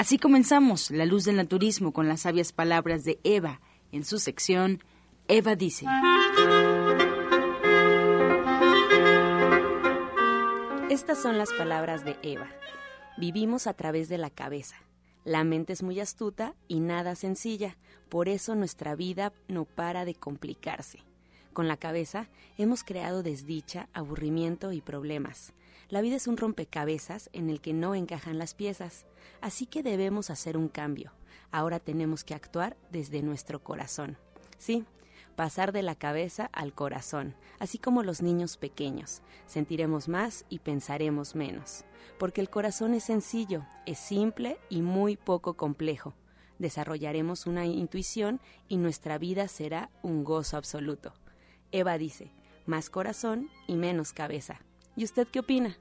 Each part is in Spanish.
Así comenzamos La Luz del Naturismo con las sabias palabras de Eva en su sección Eva dice. Estas son las palabras de Eva. Vivimos a través de la cabeza. La mente es muy astuta y nada sencilla, por eso nuestra vida no para de complicarse. Con la cabeza hemos creado desdicha, aburrimiento y problemas. La vida es un rompecabezas en el que no encajan las piezas, así que debemos hacer un cambio. Ahora tenemos que actuar desde nuestro corazón. Sí, pasar de la cabeza al corazón, así como los niños pequeños. Sentiremos más y pensaremos menos, porque el corazón es sencillo, es simple y muy poco complejo. Desarrollaremos una intuición y nuestra vida será un gozo absoluto. Eva dice, más corazón y menos cabeza. ¿Y usted qué opina?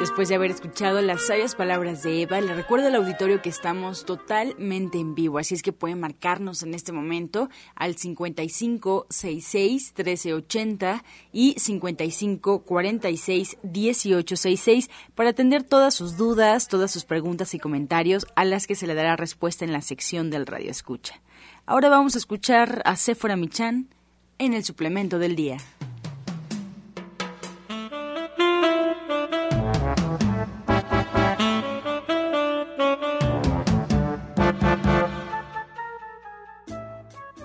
Después de haber escuchado las sabias palabras de Eva, le recuerdo al auditorio que estamos totalmente en vivo, así es que pueden marcarnos en este momento al 5566 1380 y 5546 1866 para atender todas sus dudas, todas sus preguntas y comentarios a las que se le dará respuesta en la sección del Radio Escucha. Ahora vamos a escuchar a Sephora Michan en el suplemento del día.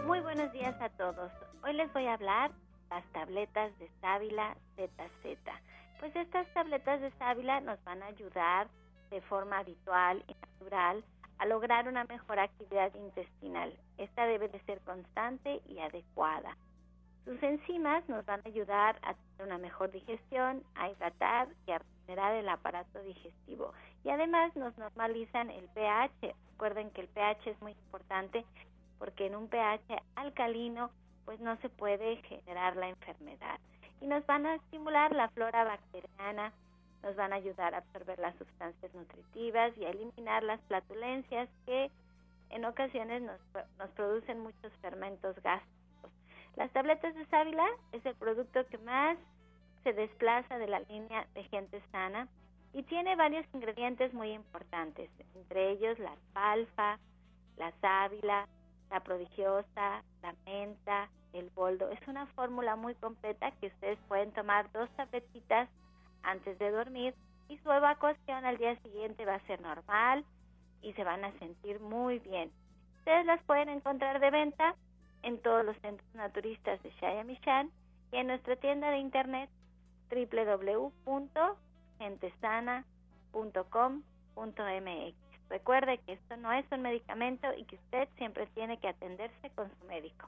Muy buenos días a todos. Hoy les voy a hablar las tabletas de sábila ZZ. Pues estas tabletas de sábila nos van a ayudar de forma habitual y natural a lograr una mejor actividad intestinal. Esta debe de ser constante y adecuada. Sus enzimas nos van a ayudar a tener una mejor digestión, a hidratar y a regenerar el aparato digestivo. Y además nos normalizan el pH. Recuerden que el pH es muy importante porque en un pH alcalino pues no se puede generar la enfermedad. Y nos van a estimular la flora bacteriana, nos van a ayudar a absorber las sustancias nutritivas y a eliminar las flatulencias que en ocasiones nos, nos producen muchos fermentos gástricos las tabletas de sábila es el producto que más se desplaza de la línea de gente sana y tiene varios ingredientes muy importantes, entre ellos la alfalfa, la sábila, la prodigiosa, la menta, el boldo. Es una fórmula muy completa que ustedes pueden tomar dos tabletitas antes de dormir y su evacuación al día siguiente va a ser normal y se van a sentir muy bien. Ustedes las pueden encontrar de venta en todos los centros naturistas de Shayamishan y en nuestra tienda de internet www.gentesana.com.mx. Recuerde que esto no es un medicamento y que usted siempre tiene que atenderse con su médico.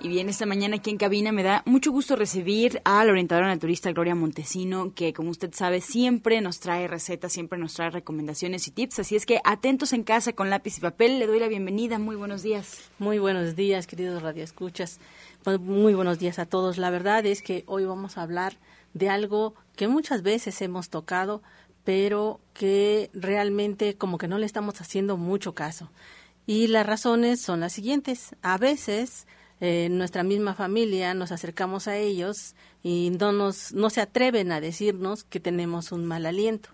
Y bien, esta mañana aquí en cabina me da mucho gusto recibir a la orientadora naturista Gloria Montesino, que como usted sabe siempre nos trae recetas, siempre nos trae recomendaciones y tips. Así es que atentos en casa con lápiz y papel. Le doy la bienvenida. Muy buenos días. Muy buenos días, queridos radioescuchas. Pues, muy buenos días a todos. La verdad es que hoy vamos a hablar de algo que muchas veces hemos tocado, pero que realmente como que no le estamos haciendo mucho caso. Y las razones son las siguientes. A veces en nuestra misma familia nos acercamos a ellos y no, nos, no se atreven a decirnos que tenemos un mal aliento.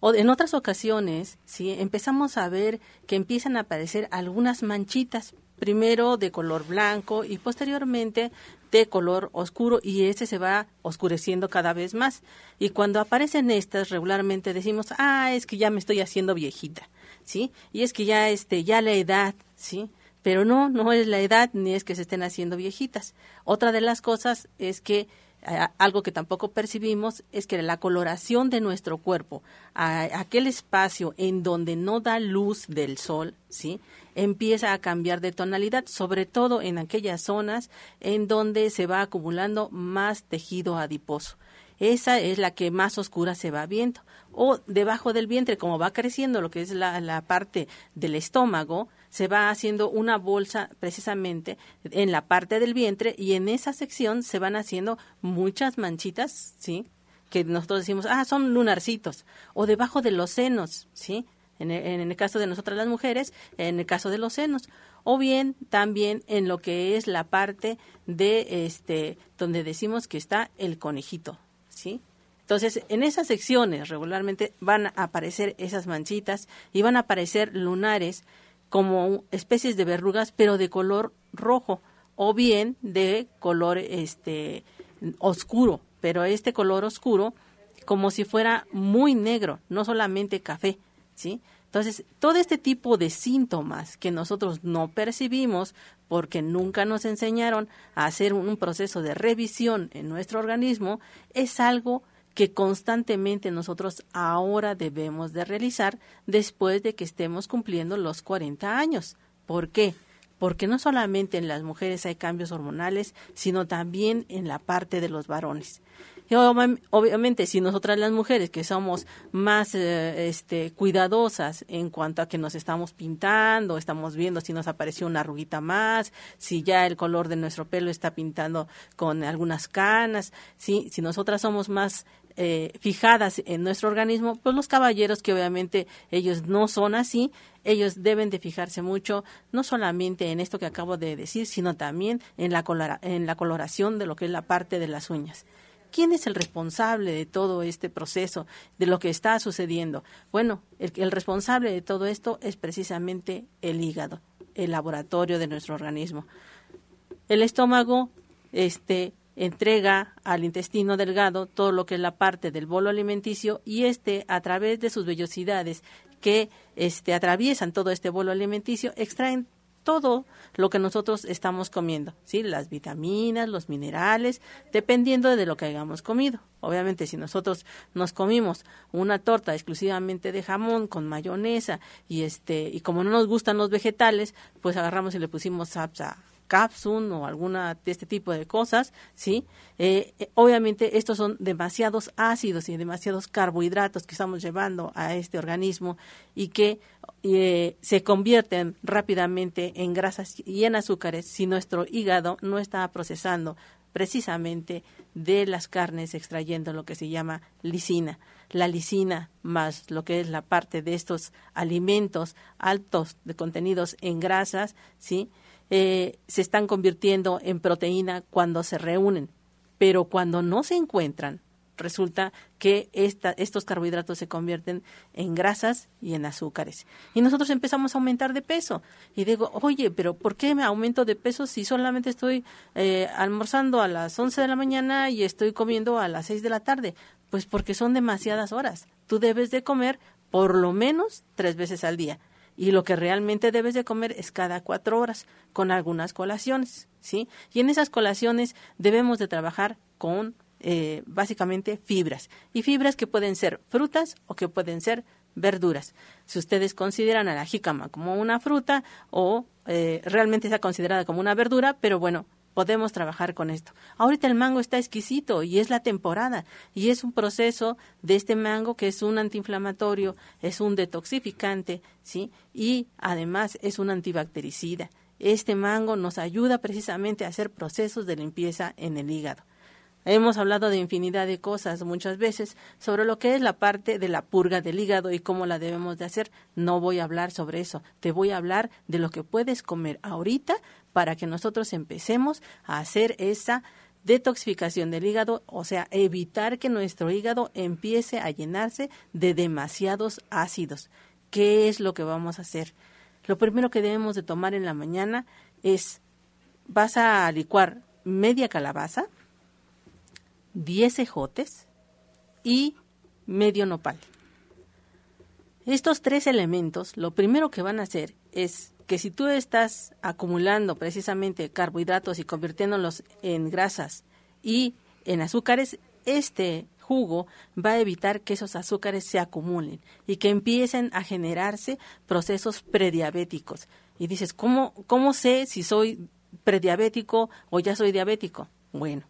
O en otras ocasiones, ¿sí? empezamos a ver que empiezan a aparecer algunas manchitas, primero de color blanco y posteriormente de color oscuro y este se va oscureciendo cada vez más. Y cuando aparecen estas regularmente decimos, ah, es que ya me estoy haciendo viejita, ¿sí? Y es que ya, este, ya la edad, ¿sí? Pero no, no es la edad ni es que se estén haciendo viejitas. Otra de las cosas es que algo que tampoco percibimos es que la coloración de nuestro cuerpo, a, aquel espacio en donde no da luz del sol, ¿sí? empieza a cambiar de tonalidad, sobre todo en aquellas zonas en donde se va acumulando más tejido adiposo. Esa es la que más oscura se va viendo. O debajo del vientre, como va creciendo lo que es la, la parte del estómago, se va haciendo una bolsa precisamente en la parte del vientre y en esa sección se van haciendo muchas manchitas, ¿sí? Que nosotros decimos, ah, son lunarcitos. O debajo de los senos, ¿sí? En el, en el caso de nosotras las mujeres, en el caso de los senos. O bien también en lo que es la parte de este, donde decimos que está el conejito, ¿sí? Entonces, en esas secciones regularmente van a aparecer esas manchitas y van a aparecer lunares como especies de verrugas, pero de color rojo o bien de color este oscuro, pero este color oscuro como si fuera muy negro, no solamente café, ¿sí? Entonces, todo este tipo de síntomas que nosotros no percibimos porque nunca nos enseñaron a hacer un proceso de revisión en nuestro organismo, es algo que constantemente nosotros ahora debemos de realizar después de que estemos cumpliendo los 40 años. ¿Por qué? Porque no solamente en las mujeres hay cambios hormonales, sino también en la parte de los varones. Y obviamente, si nosotras las mujeres que somos más eh, este, cuidadosas en cuanto a que nos estamos pintando, estamos viendo si nos apareció una arruguita más, si ya el color de nuestro pelo está pintando con algunas canas, si nosotras somos más eh, fijadas en nuestro organismo, pues los caballeros que obviamente ellos no son así, ellos deben de fijarse mucho no solamente en esto que acabo de decir, sino también en la, en la coloración de lo que es la parte de las uñas. ¿Quién es el responsable de todo este proceso, de lo que está sucediendo? Bueno, el, el responsable de todo esto es precisamente el hígado, el laboratorio de nuestro organismo. El estómago este, entrega al intestino delgado todo lo que es la parte del bolo alimenticio y este a través de sus vellosidades que este atraviesan todo este bolo alimenticio extraen todo lo que nosotros estamos comiendo, ¿sí? Las vitaminas, los minerales, dependiendo de lo que hayamos comido. Obviamente, si nosotros nos comimos una torta exclusivamente de jamón con mayonesa y este y como no nos gustan los vegetales, pues agarramos y le pusimos sapsa Capsun o alguna de este tipo de cosas, ¿sí? Eh, eh, obviamente estos son demasiados ácidos y demasiados carbohidratos que estamos llevando a este organismo y que eh, se convierten rápidamente en grasas y en azúcares si nuestro hígado no está procesando precisamente de las carnes extrayendo lo que se llama lisina. La lisina más lo que es la parte de estos alimentos altos de contenidos en grasas, ¿sí? Eh, se están convirtiendo en proteína cuando se reúnen, pero cuando no se encuentran, resulta que esta, estos carbohidratos se convierten en grasas y en azúcares. Y nosotros empezamos a aumentar de peso. Y digo, oye, pero ¿por qué me aumento de peso si solamente estoy eh, almorzando a las 11 de la mañana y estoy comiendo a las 6 de la tarde? Pues porque son demasiadas horas. Tú debes de comer por lo menos tres veces al día y lo que realmente debes de comer es cada cuatro horas con algunas colaciones, ¿sí? Y en esas colaciones debemos de trabajar con eh, básicamente fibras y fibras que pueden ser frutas o que pueden ser verduras. Si ustedes consideran a la jícama como una fruta o eh, realmente está considerada como una verdura, pero bueno, podemos trabajar con esto. Ahorita el mango está exquisito y es la temporada y es un proceso de este mango que es un antiinflamatorio, es un detoxificante, ¿sí? Y además es un antibactericida. Este mango nos ayuda precisamente a hacer procesos de limpieza en el hígado. Hemos hablado de infinidad de cosas muchas veces sobre lo que es la parte de la purga del hígado y cómo la debemos de hacer. No voy a hablar sobre eso. Te voy a hablar de lo que puedes comer ahorita para que nosotros empecemos a hacer esa detoxificación del hígado, o sea, evitar que nuestro hígado empiece a llenarse de demasiados ácidos. ¿Qué es lo que vamos a hacer? Lo primero que debemos de tomar en la mañana es, vas a licuar media calabaza, 10 ejotes y medio nopal. Estos tres elementos, lo primero que van a hacer es que si tú estás acumulando precisamente carbohidratos y convirtiéndolos en grasas y en azúcares, este jugo va a evitar que esos azúcares se acumulen y que empiecen a generarse procesos prediabéticos. Y dices, ¿cómo, cómo sé si soy prediabético o ya soy diabético? Bueno,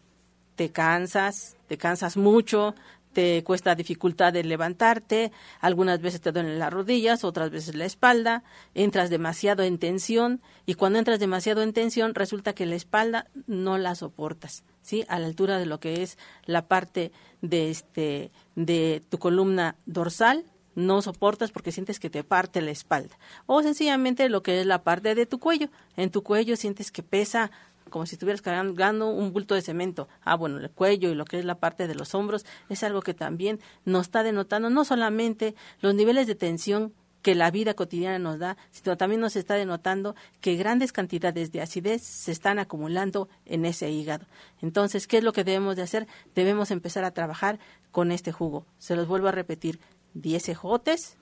te cansas, te cansas mucho, te cuesta dificultad de levantarte, algunas veces te duelen las rodillas, otras veces la espalda, entras demasiado en tensión y cuando entras demasiado en tensión resulta que la espalda no la soportas, ¿sí? A la altura de lo que es la parte de este de tu columna dorsal no soportas porque sientes que te parte la espalda o sencillamente lo que es la parte de tu cuello, en tu cuello sientes que pesa como si estuvieras cargando un bulto de cemento. Ah, bueno, el cuello y lo que es la parte de los hombros es algo que también nos está denotando no solamente los niveles de tensión que la vida cotidiana nos da, sino también nos está denotando que grandes cantidades de acidez se están acumulando en ese hígado. Entonces, ¿qué es lo que debemos de hacer? Debemos empezar a trabajar con este jugo. Se los vuelvo a repetir, 10 ejotes,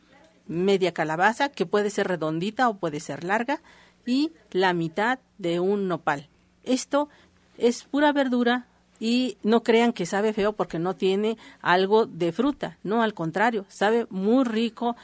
media calabaza, que puede ser redondita o puede ser larga, y la mitad de un nopal. Esto es pura verdura y no crean que sabe feo porque no tiene algo de fruta, no, al contrario, sabe muy rico,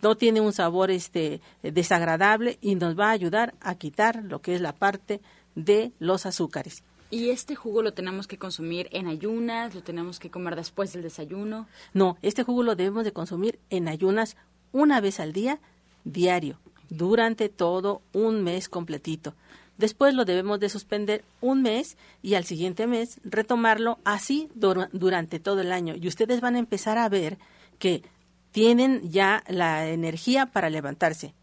no tiene un sabor este desagradable y nos va a ayudar a quitar lo que es la parte de los azúcares. ¿Y este jugo lo tenemos que consumir en ayunas? ¿Lo tenemos que comer después del desayuno? No, este jugo lo debemos de consumir en ayunas una vez al día, diario, durante todo un mes completito. Después lo debemos de suspender un mes y al siguiente mes retomarlo así durante todo el año. Y ustedes van a empezar a ver que tienen ya la energía para levantarse.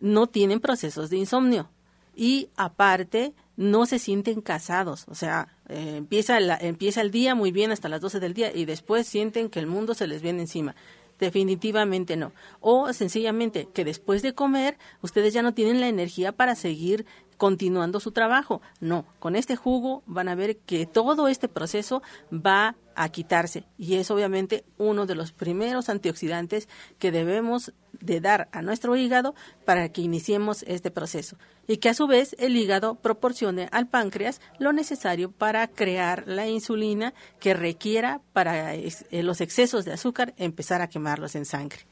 No tienen procesos de insomnio. Y aparte, no se sienten casados. O sea, eh, empieza, empieza el día muy bien hasta las 12 del día y después sienten que el mundo se les viene encima. Definitivamente no. O sencillamente que después de comer ustedes ya no tienen la energía para seguir continuando su trabajo. No, con este jugo van a ver que todo este proceso va a quitarse y es obviamente uno de los primeros antioxidantes que debemos de dar a nuestro hígado para que iniciemos este proceso y que a su vez el hígado proporcione al páncreas lo necesario para crear la insulina que requiera para eh, los excesos de azúcar empezar a quemarlos en sangre.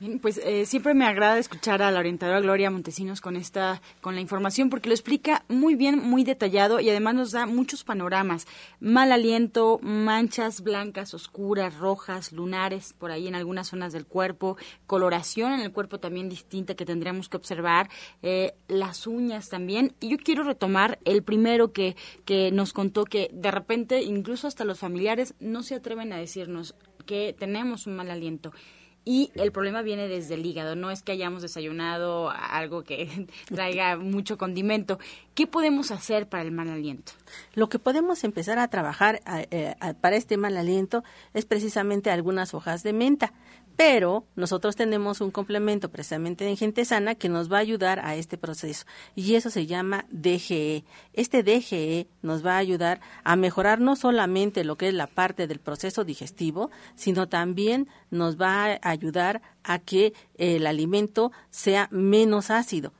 Bien, pues eh, siempre me agrada escuchar a la orientadora Gloria Montesinos con esta, con la información, porque lo explica muy bien, muy detallado y además nos da muchos panoramas. Mal aliento, manchas blancas, oscuras, rojas, lunares, por ahí en algunas zonas del cuerpo, coloración en el cuerpo también distinta que tendremos que observar, eh, las uñas también. Y yo quiero retomar el primero que, que nos contó que de repente incluso hasta los familiares no se atreven a decirnos que tenemos un mal aliento y el problema viene desde el hígado, no es que hayamos desayunado algo que traiga mucho condimento. ¿Qué podemos hacer para el mal aliento? Lo que podemos empezar a trabajar eh, para este mal aliento es precisamente algunas hojas de menta pero nosotros tenemos un complemento precisamente en gente sana que nos va a ayudar a este proceso y eso se llama DGE. Este DGE nos va a ayudar a mejorar no solamente lo que es la parte del proceso digestivo, sino también nos va a ayudar a que el alimento sea menos ácido.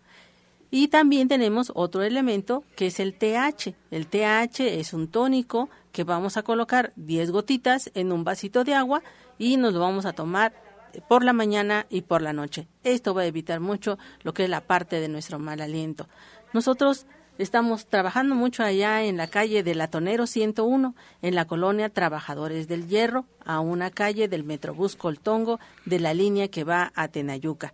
Y también tenemos otro elemento que es el TH. El TH es un tónico que vamos a colocar 10 gotitas en un vasito de agua y nos lo vamos a tomar por la mañana y por la noche. Esto va a evitar mucho lo que es la parte de nuestro mal aliento. Nosotros estamos trabajando mucho allá en la calle del Latonero 101, en la colonia Trabajadores del Hierro, a una calle del Metrobús Coltongo de la línea que va a Tenayuca.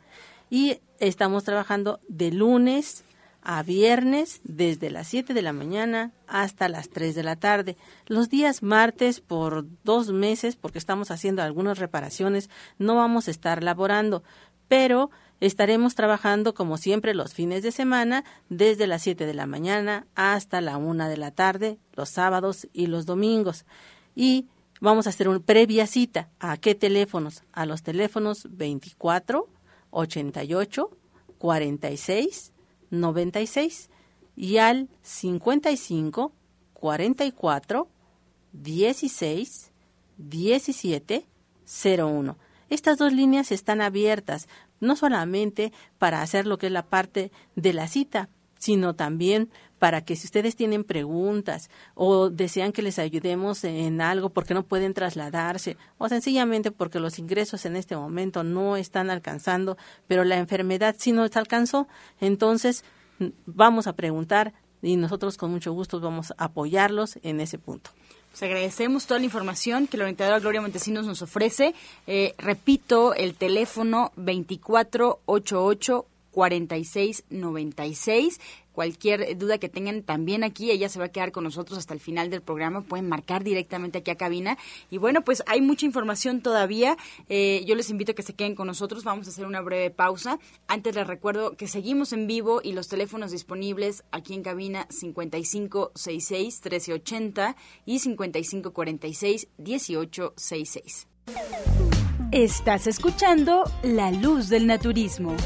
Y estamos trabajando de lunes a viernes desde las 7 de la mañana hasta las 3 de la tarde. Los días martes por dos meses, porque estamos haciendo algunas reparaciones, no vamos a estar laborando, pero estaremos trabajando como siempre los fines de semana desde las 7 de la mañana hasta la 1 de la tarde, los sábados y los domingos. Y vamos a hacer una previa cita. ¿A qué teléfonos? A los teléfonos 24 88 46 96 y al 55 44 16 17 01. Estas dos líneas están abiertas no solamente para hacer lo que es la parte de la cita, sino también para que si ustedes tienen preguntas o desean que les ayudemos en algo porque no pueden trasladarse o sencillamente porque los ingresos en este momento no están alcanzando, pero la enfermedad sí nos alcanzó, entonces vamos a preguntar y nosotros con mucho gusto vamos a apoyarlos en ese punto. Pues agradecemos toda la información que la orientadora Gloria Montesinos nos ofrece. Eh, repito, el teléfono 2488 4696 Cualquier duda que tengan también aquí, ella se va a quedar con nosotros hasta el final del programa. Pueden marcar directamente aquí a cabina. Y bueno, pues hay mucha información todavía. Eh, yo les invito a que se queden con nosotros. Vamos a hacer una breve pausa. Antes les recuerdo que seguimos en vivo y los teléfonos disponibles aquí en cabina 5566 1380 y 5546 1866. Estás escuchando La Luz del Naturismo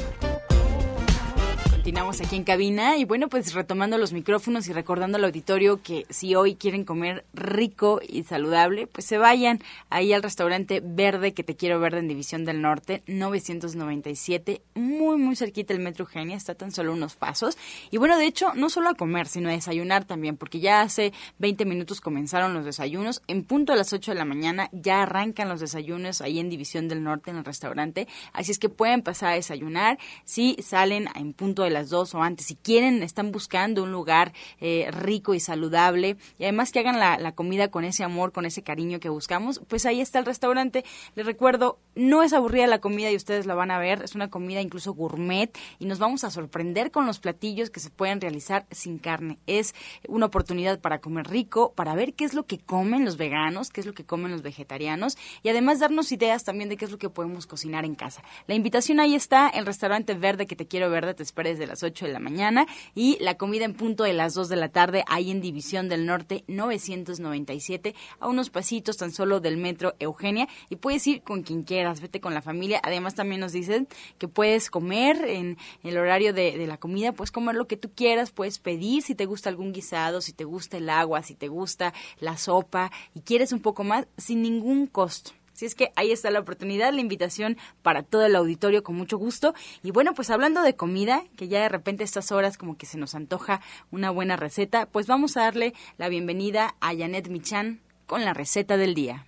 aquí en cabina. Y bueno, pues retomando los micrófonos y recordando al auditorio que si hoy quieren comer rico y saludable, pues se vayan ahí al restaurante Verde que te quiero ver en División del Norte, 997, muy muy cerquita del Metro Eugenia, está tan solo unos pasos. Y bueno, de hecho, no solo a comer, sino a desayunar también, porque ya hace 20 minutos comenzaron los desayunos, en punto a las 8 de la mañana ya arrancan los desayunos ahí en División del Norte en el restaurante, así es que pueden pasar a desayunar. Si salen en punto de la dos o antes. Si quieren, están buscando un lugar eh, rico y saludable y además que hagan la, comida con ese amor, con ese cariño que buscamos, pues ahí está el restaurante. Les recuerdo, no es aburrida la comida y ustedes la van a ver, es una comida incluso gourmet y nos vamos a sorprender con los platillos que se pueden realizar sin carne. Es una oportunidad para comer rico, para ver qué es lo que comen los veganos, qué es lo que comen los vegetarianos y además darnos ideas también de qué es lo que podemos cocinar en casa. La invitación ahí está, el restaurante verde que te quiero verde, te esperes desde las 8 de la mañana y la comida en punto de las 2 de la tarde ahí en División del Norte 997 a unos pasitos tan solo del metro Eugenia y puedes ir con quien quieras, vete con la familia. Además también nos dicen que puedes comer en el horario de, la comida, puedes comer lo que tú quieras, puedes pedir si te gusta algún guisado, si te gusta el agua, si te gusta la sopa y quieres un poco más sin ningún costo. Así es que ahí está la oportunidad, la invitación para todo el auditorio con mucho gusto. Y bueno, pues hablando de comida, que ya de repente estas horas como que se nos antoja una buena receta, pues vamos a darle la bienvenida a Janet Michan con la receta del día.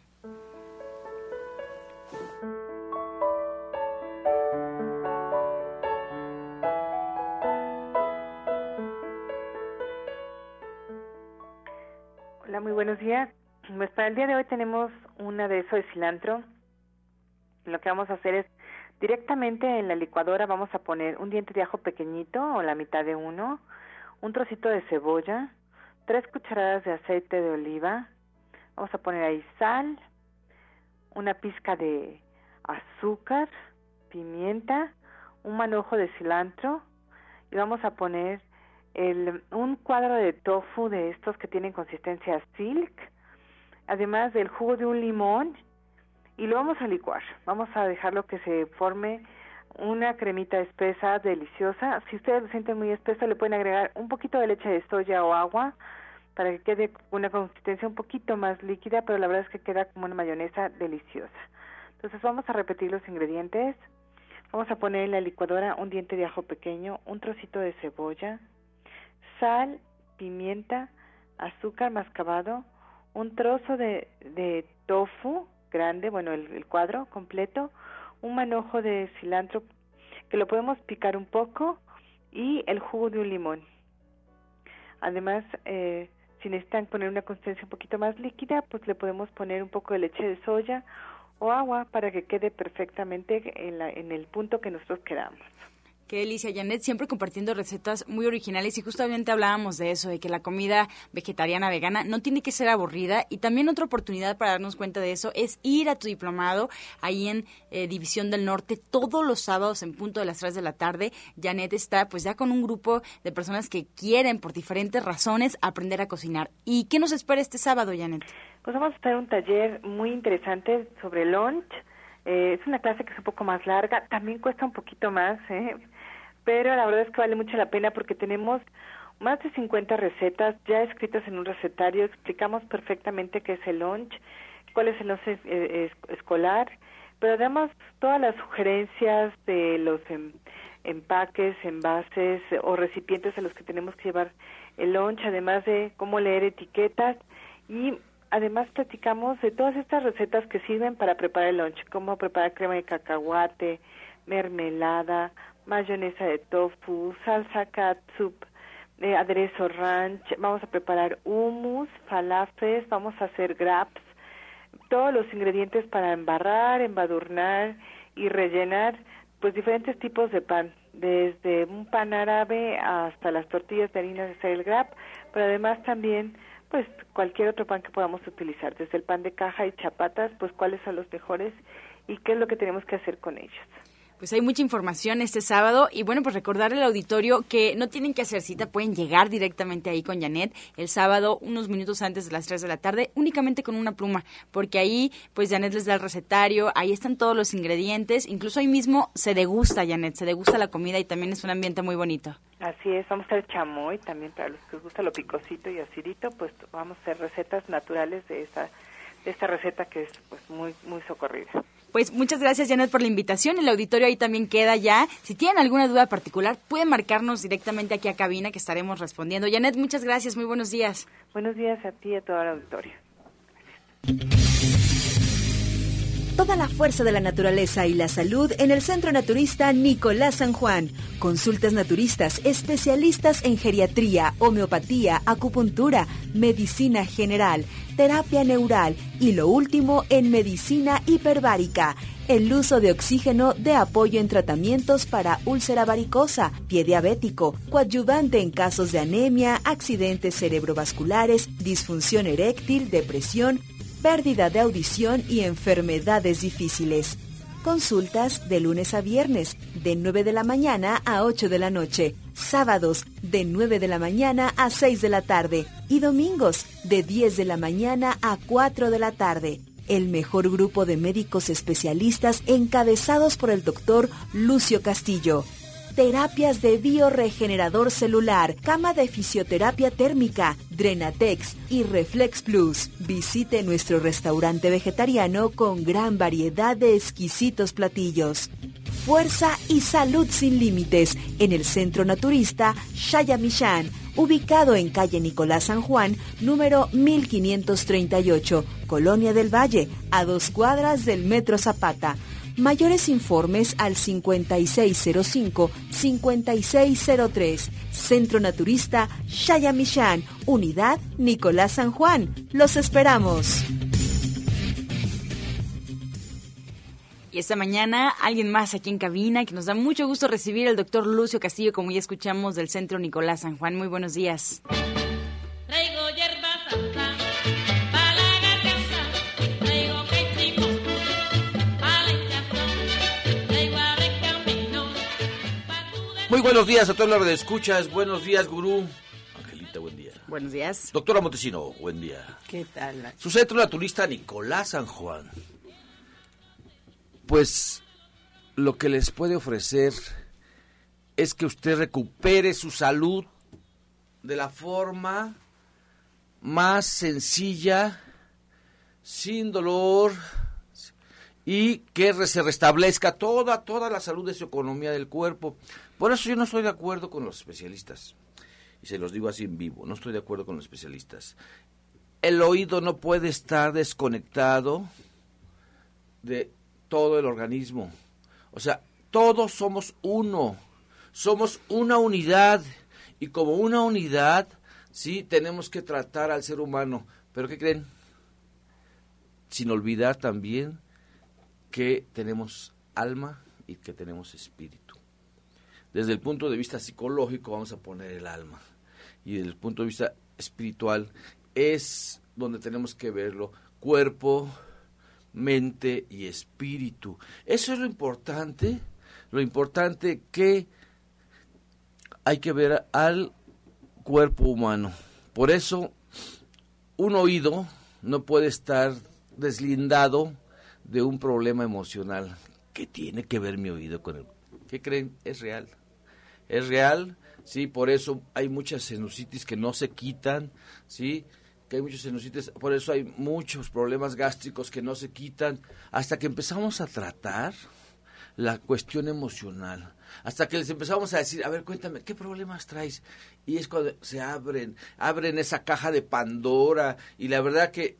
Hola, muy buenos días. Pues para el día de hoy tenemos un aderezo de cilantro. Lo que vamos a hacer es directamente en la licuadora vamos a poner un diente de ajo pequeñito o la mitad de uno, un trocito de cebolla, tres cucharadas de aceite de oliva, vamos a poner ahí sal, una pizca de azúcar, pimienta, un manojo de cilantro y vamos a poner el, un cuadro de tofu de estos que tienen consistencia silk, además del jugo de un limón y lo vamos a licuar. Vamos a dejarlo que se forme una cremita espesa, deliciosa. Si ustedes lo sienten muy espeso, le pueden agregar un poquito de leche de soya o agua para que quede una consistencia un poquito más líquida, pero la verdad es que queda como una mayonesa deliciosa. Entonces vamos a repetir los ingredientes. Vamos a poner en la licuadora un diente de ajo pequeño, un trocito de cebolla, sal, pimienta, azúcar mascabado, un trozo de, tofu grande, bueno, el, cuadro completo, un manojo de cilantro que lo podemos picar un poco y el jugo de un limón. Además, eh, si necesitan poner una consistencia un poquito más líquida, pues le podemos poner un poco de leche de soya o agua para que quede perfectamente en, la, en el punto que nosotros queramos. Qué delicia, Janet, siempre compartiendo recetas muy originales y justamente hablábamos de eso, de que la comida vegetariana, vegana, no tiene que ser aburrida y también otra oportunidad para darnos cuenta de eso es ir a tu diplomado ahí en eh, División del Norte todos los sábados en punto de las 3 de la tarde. Janet está pues ya con un grupo de personas que quieren por diferentes razones aprender a cocinar. ¿Y qué nos espera este sábado, Janet? Pues vamos a estar un taller muy interesante sobre lunch. Eh, es una clase que es un poco más larga, también cuesta un poquito más, ¿eh? Pero la verdad es que vale mucho la pena porque tenemos más de 50 recetas ya escritas en un recetario, explicamos perfectamente qué es el lunch, cuál es el lunch eh, escolar, pero además todas las sugerencias de los em, empaques, envases o recipientes a los que tenemos que llevar el lunch, además de cómo leer etiquetas. Y además platicamos de todas estas recetas que sirven para preparar el lunch, cómo preparar crema de cacahuate, mermelada, mayonesa de tofu, salsa catsup, eh, aderezo ranch, vamos a preparar hummus, falafes, vamos a hacer graps, todos los ingredientes para embarrar, embadurnar y rellenar pues diferentes tipos de pan, desde un pan árabe hasta las tortillas de harina de el grap, pero además también pues cualquier otro pan que podamos utilizar, desde el pan de caja y chapatas, pues cuáles son los mejores y qué es lo que tenemos que hacer con ellos. Pues hay mucha información este sábado y bueno, pues recordarle al auditorio que no tienen que hacer cita, pueden llegar directamente ahí con Janet el sábado unos minutos antes de las 3 de la tarde, únicamente con una pluma, porque ahí pues Janet les da el recetario, ahí están todos los ingredientes, incluso ahí mismo se degusta Janet, se degusta la comida y también es un ambiente muy bonito. Así es, vamos a hacer chamoy también para los que les gusta lo picosito y acidito, pues vamos a hacer recetas naturales de esta de esta receta que es pues muy muy socorrida. Pues muchas gracias Janet por la invitación. El auditorio ahí también queda ya. Si tienen alguna duda particular, pueden marcarnos directamente aquí a cabina que estaremos respondiendo. Janet, muchas gracias. Muy buenos días. Buenos días a ti y a todo el auditorio. Toda la fuerza de la naturaleza y la salud en el Centro Naturista Nicolás San Juan. Consultas naturistas, especialistas en geriatría, homeopatía, acupuntura, medicina general, terapia neural y lo último en medicina hiperbárica el uso de oxígeno de apoyo en tratamientos para úlcera varicosa, pie diabético, coadyuvante en casos de anemia, accidentes cerebrovasculares, disfunción eréctil, depresión, pérdida de audición y enfermedades difíciles. Consultas de lunes a viernes, de 9 de la mañana a 8 de la noche. Sábados, de 9 de la mañana a 6 de la tarde. Y domingos, de 10 de la mañana a 4 de la tarde. El mejor grupo de médicos especialistas encabezados por el doctor Lucio Castillo terapias de bioregenerador celular, cama de fisioterapia térmica, Drenatex y Reflex Plus. Visite nuestro restaurante vegetariano con gran variedad de exquisitos platillos. Fuerza y salud sin límites en el Centro Naturista Shayamishan, ubicado en calle Nicolás San Juan, número 1538, Colonia del Valle, a dos cuadras del Metro Zapata. Mayores informes al 5605-5603. Centro Naturista Shayamishan, Unidad Nicolás San Juan. Los esperamos. Esta mañana alguien más aquí en cabina que nos da mucho gusto recibir al doctor Lucio Castillo, como ya escuchamos del Centro Nicolás San Juan. Muy buenos días. Muy buenos días a todos los de escuchas. Buenos días, gurú. Angelita, buen día. Buenos días. Doctora Montesino, buen día. ¿Qué tal? Su centro naturista Nicolás San Juan. Pues lo que les puede ofrecer es que usted recupere su salud de la forma más sencilla, sin dolor y que se restablezca toda toda la salud de su economía del cuerpo. Por eso yo no estoy de acuerdo con los especialistas. Y se los digo así en vivo, no estoy de acuerdo con los especialistas. El oído no puede estar desconectado de todo el organismo. O sea, todos somos uno. Somos una unidad. Y como una unidad, sí, tenemos que tratar al ser humano. Pero ¿qué creen? Sin olvidar también que tenemos alma y que tenemos espíritu. desde el punto de vista psicológico vamos a poner el alma y desde el punto de vista espiritual es donde tenemos que verlo, cuerpo, mente y espíritu. Eso es lo importante, lo importante que hay que ver al cuerpo humano. Por eso un oído no puede estar deslindado de un problema emocional. ¿Qué tiene que ver mi oído con el... ¿Qué creen? Es real. Es real, sí, por eso hay muchas sinusitis que no se quitan, sí, que hay muchos sinusitis, por eso hay muchos problemas gástricos que no se quitan, hasta que empezamos a tratar la cuestión emocional, hasta que les empezamos a decir, a ver, cuéntame, ¿qué problemas traes? Y es cuando se abren, abren esa caja de Pandora, y la verdad que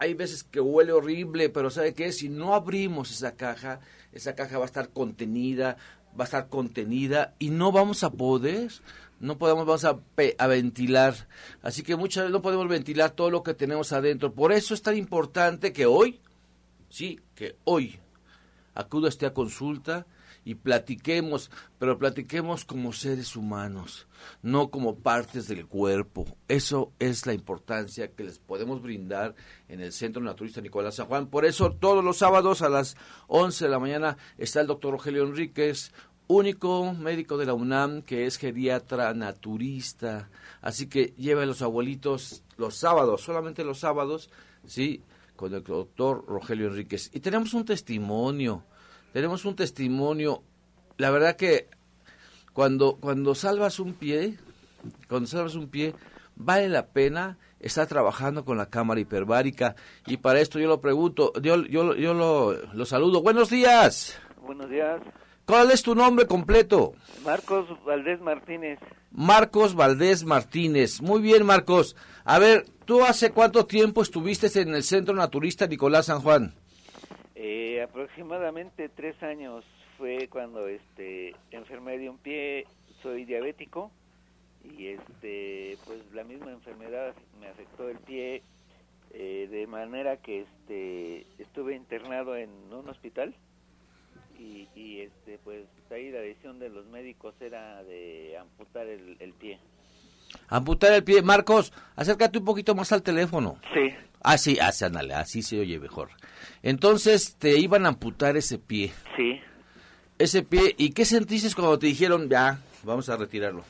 hay veces que huele horrible, pero ¿sabe qué? Si no abrimos esa caja, esa caja va a estar contenida, va a estar contenida y no vamos a poder, no podemos, vamos a, a, ventilar. Así que muchas veces no podemos ventilar todo lo que tenemos adentro. Por eso es tan importante que hoy, sí, que hoy acuda a consulta y platiquemos, pero platiquemos como seres humanos, no como partes del cuerpo. Eso es la importancia que les podemos brindar en el Centro Naturista Nicolás San Juan. Por eso todos los sábados a las 11 de la mañana está el doctor Rogelio Enríquez, único médico de la UNAM que es geriatra naturista. Así que lleva a los abuelitos los sábados, solamente los sábados, ¿sí? Con el doctor Rogelio Enríquez. Y tenemos un testimonio tenemos un testimonio. La verdad que cuando, cuando salvas un pie, cuando salvas un pie, vale la pena estar trabajando con la cámara hiperbárica. Y para esto yo lo pregunto, yo, yo, yo lo, lo saludo. Buenos días. Buenos días. ¿Cuál es tu nombre completo? Marcos Valdés Martínez. Marcos Valdés Martínez. Muy bien, Marcos. A ver, ¿tú hace cuánto tiempo estuviste en el Centro Naturista Nicolás San Juan? Eh, aproximadamente tres años fue cuando este enfermé de un pie, soy diabético y este pues la misma enfermedad me afectó el pie eh, de manera que este estuve internado en un hospital y, y, este pues ahí la decisión de los médicos era de amputar el, el pie amputar el pie Marcos acércate un poquito más al teléfono sí Ah, sí, así, así se oye mejor. Entonces te iban a amputar ese pie. Sí. Ese pie, ¿y qué sentiste cuando te dijeron, ya, vamos a retirarlo?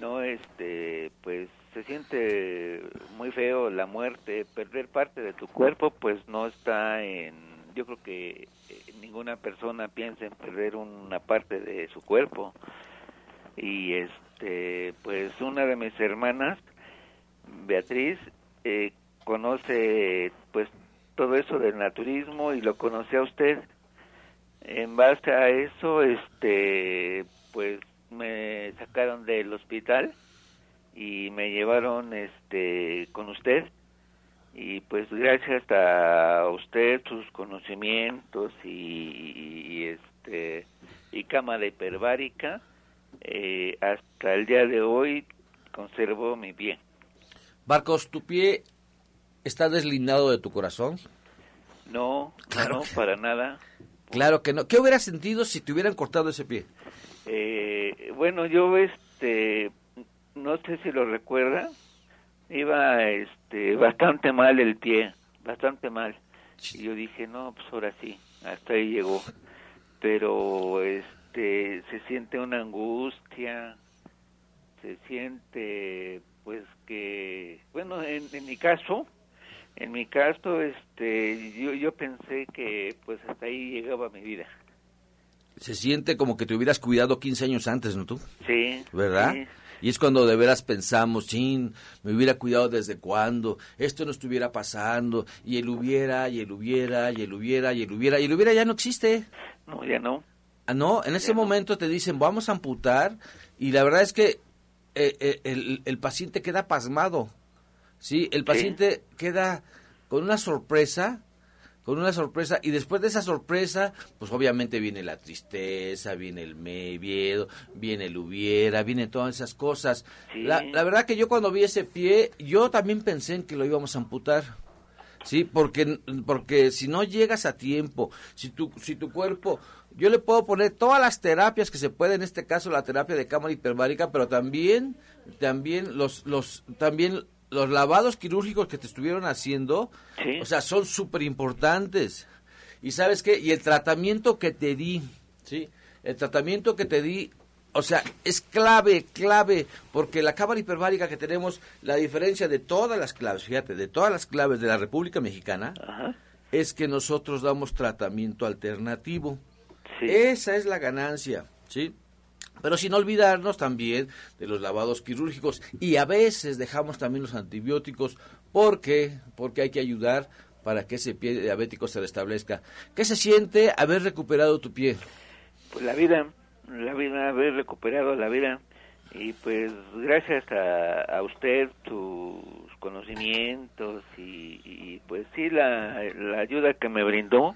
No, este, pues se siente muy feo la muerte, perder parte de tu cuerpo, pues no está en, yo creo que ninguna persona piensa en perder una parte de su cuerpo. Y este, pues una de mis hermanas, Beatriz, eh, conoce pues todo eso del naturismo y lo conoce a usted. En base a eso, este, pues me sacaron del hospital y me llevaron este con usted y pues gracias a usted sus conocimientos y, este y cámara hiperbárica eh, hasta el día de hoy conservo mi pie. Marcos, tu pie está deslindado de tu corazón? No, claro no, para nada. Claro que no. ¿Qué hubieras sentido si te hubieran cortado ese pie? Eh, bueno, yo este no sé si lo recuerda, iba este bastante mal el pie, bastante mal. Y yo dije, "No, pues ahora sí, hasta ahí llegó." Pero este se siente una angustia, se siente pues que bueno, en, en mi caso en mi caso, este, yo, yo pensé que pues hasta ahí llegaba mi vida. Se siente como que te hubieras cuidado 15 años antes, ¿no tú? Sí. ¿Verdad? Y es cuando de veras pensamos, chin, me hubiera cuidado desde cuándo, esto no estuviera pasando, y el hubiera, y el hubiera, y el hubiera, y el hubiera, y el hubiera ya no existe. No, ya no. Ah, no, en ese momento te dicen, vamos a amputar, y la verdad es que eh, eh, el, el paciente queda pasmado ¿sí? El paciente queda con una sorpresa, con una sorpresa, y después de esa sorpresa, pues obviamente viene la tristeza, viene el miedo, viene el hubiera, vienen todas esas cosas. La, la verdad que yo cuando vi ese pie, yo también pensé en que lo íbamos a amputar. Sí, porque, porque si no llegas a tiempo, si tu, si tu cuerpo yo le puedo poner todas las terapias que se puede, en este caso la terapia de cámara hiperbárica, pero también, también los, los, también los lavados quirúrgicos que te estuvieron haciendo, o sea, son súper importantes. Y sabes qué, y el tratamiento que te di, ¿sí? El tratamiento que te di, o sea, es clave, clave, porque la cámara hiperbárica que tenemos, la diferencia de todas las claves, fíjate, de todas las claves de la República Mexicana, es que nosotros damos tratamiento alternativo. Esa es la ganancia, ¿sí? Pero sin olvidarnos también de los lavados quirúrgicos y a veces dejamos también los antibióticos porque porque hay que ayudar para que ese pie diabético se restablezca. ¿Qué se siente haber recuperado tu pie? Pues la vida, la vida, haber recuperado la vida y pues gracias a, usted, tus conocimientos y, pues sí la, la ayuda que me brindó,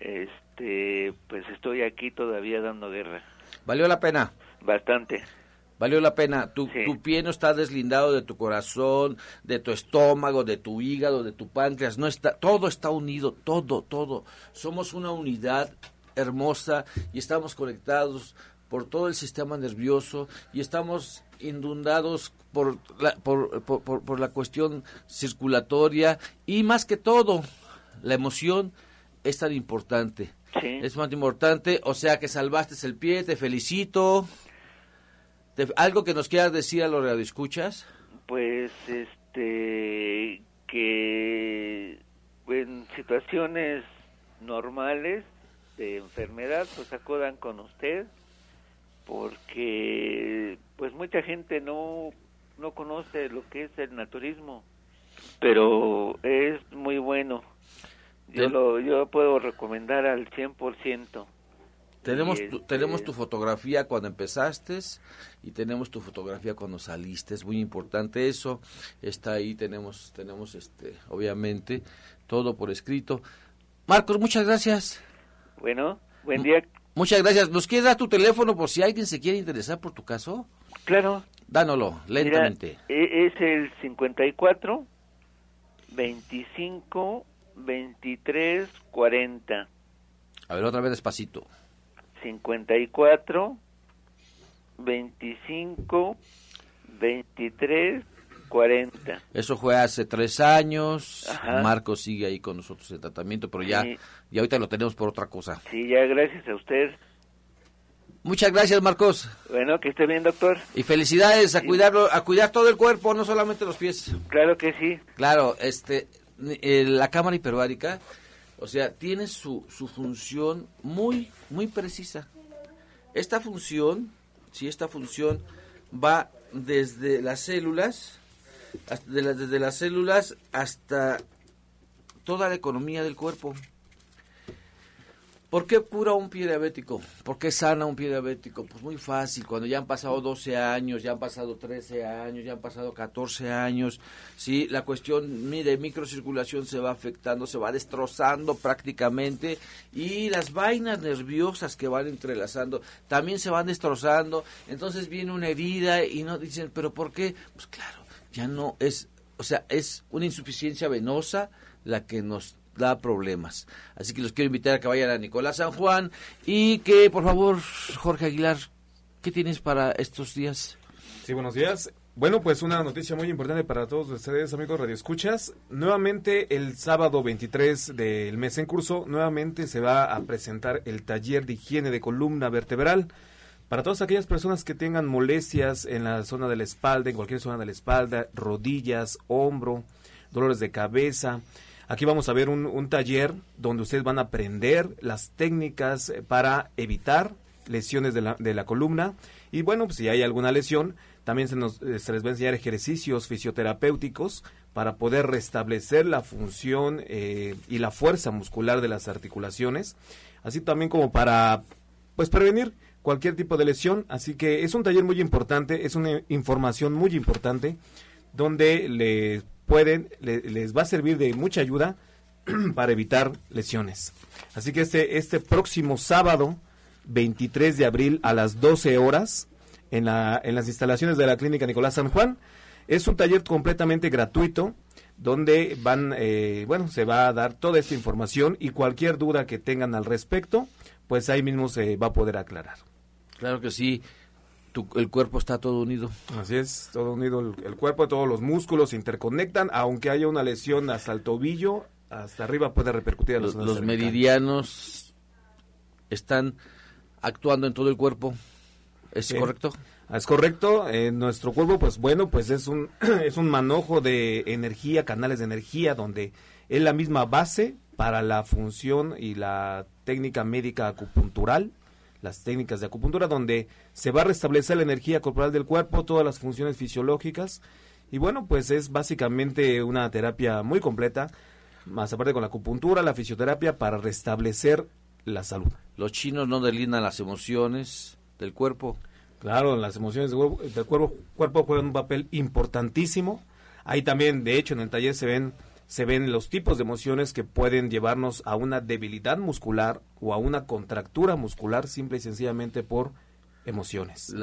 este, pues estoy aquí todavía dando guerra. ¿Valió la pena? Bastante. Valió la pena. Tu, tu pie no está deslindado de tu corazón, de tu estómago, de tu hígado, de tu páncreas. No está, todo está unido, todo, todo. Somos una unidad hermosa y estamos conectados por todo el sistema nervioso y estamos inundados por la, por, por, por la cuestión circulatoria y más que todo la emoción es tan importante es más importante, o sea que salvaste el pie, te felicito. ¿Algo que nos quieras decir a los radioescuchas? Pues, este, que en situaciones normales de enfermedad, pues acudan con usted, porque pues mucha gente no, no conoce lo que es el naturismo, pero es muy bueno yo, lo, yo puedo recomendar al 100%. Tenemos, tu, este tenemos tu fotografía cuando empezaste y tenemos tu fotografía cuando saliste. Es muy importante eso. Está ahí, tenemos, tenemos este, obviamente, todo por escrito. Marcos, muchas gracias. Bueno, buen día. muchas gracias. ¿Nos quieres dar tu teléfono por si alguien se quiere interesar por tu caso? Claro. Dánoslo, lentamente. E, es el 54 25 2340. A ver, otra vez despacito. 54 25 23 40. Eso fue hace tres años. Marco sigue ahí con nosotros en tratamiento, pero ya, ya ahorita lo tenemos por otra cosa. Sí, ya gracias a usted. Muchas gracias, Marcos. Bueno, que esté bien, doctor. Y felicidades a cuidarlo, a cuidar todo el cuerpo, no solamente los pies. Claro que sí. Claro, este, eh, la cámara hiperbárica, o sea, tiene su, su función muy, muy precisa. Esta función, si esta función va desde las células, desde las células hasta toda la economía del cuerpo. ¿Por qué cura un pie diabético? ¿Por qué sana un pie diabético? Pues muy fácil, cuando ya han pasado 12 años, ya han pasado 13 años, ya han pasado 14 años, ¿sí? la cuestión de microcirculación se va afectando, se va destrozando prácticamente y las vainas nerviosas que van entrelazando también se van destrozando, entonces viene una herida y no dicen, pero ¿por qué? Pues claro, ya no es, o sea, es una insuficiencia venosa la que nos da problemas. Así que los quiero invitar a que vayan a Nicolás San Juan y que, por favor, Jorge Aguilar, ¿qué tienes para estos días? Sí, buenos días. Bueno, pues una noticia muy importante para todos ustedes, amigos Radio Escuchas. Nuevamente, el sábado 23 del mes en curso, nuevamente se va a presentar el taller de higiene de columna vertebral. Para todas aquellas personas que tengan molestias en la zona de la espalda, en cualquier zona de la espalda, rodillas, hombro, dolores de cabeza, Aquí vamos a ver un, taller donde ustedes van a aprender las técnicas eh, para evitar lesiones de la, de la columna. Y bueno, pues si hay alguna lesión, también se, nos, eh, les va a enseñar ejercicios fisioterapéuticos para poder restablecer la función eh, y la fuerza muscular de las articulaciones, así también como para pues prevenir cualquier tipo de lesión. Así que es un taller muy importante, es una información muy importante donde le pueden, les va a servir de mucha ayuda para evitar lesiones. Así que este, este próximo sábado, 23 de abril a las 12 horas, en, la, en las instalaciones de la Clínica Nicolás San Juan, es un taller completamente gratuito donde van, eh, bueno, se va a dar toda esta información y cualquier duda que tengan al respecto, pues ahí mismo se va a poder aclarar. Claro que sí. El cuerpo está todo unido. Así es, todo unido. El, el, cuerpo, todos los músculos se interconectan. Aunque haya una lesión hasta el tobillo, hasta arriba puede repercutir a los, los meridianos están actuando en todo el cuerpo. ¿Es correcto? Es correcto. Nuestro cuerpo, pues bueno, pues es un, es un manojo de energía, canales de energía, donde es la misma base para la función y la técnica médica acupuntural, las técnicas de acupuntura, donde se va a restablecer la energía corporal del cuerpo, todas las funciones fisiológicas. Y bueno, pues es básicamente una terapia muy completa, más aparte con la acupuntura, la fisioterapia, para restablecer la salud. Los chinos no delinean las emociones del cuerpo. Claro, las emociones del cuerpo, cuerpo juegan un papel importantísimo. Ahí también, de hecho, en el taller se ven se ven los tipos de emociones que pueden llevarnos a una debilidad muscular o a una contractura muscular simple y sencillamente por emociones.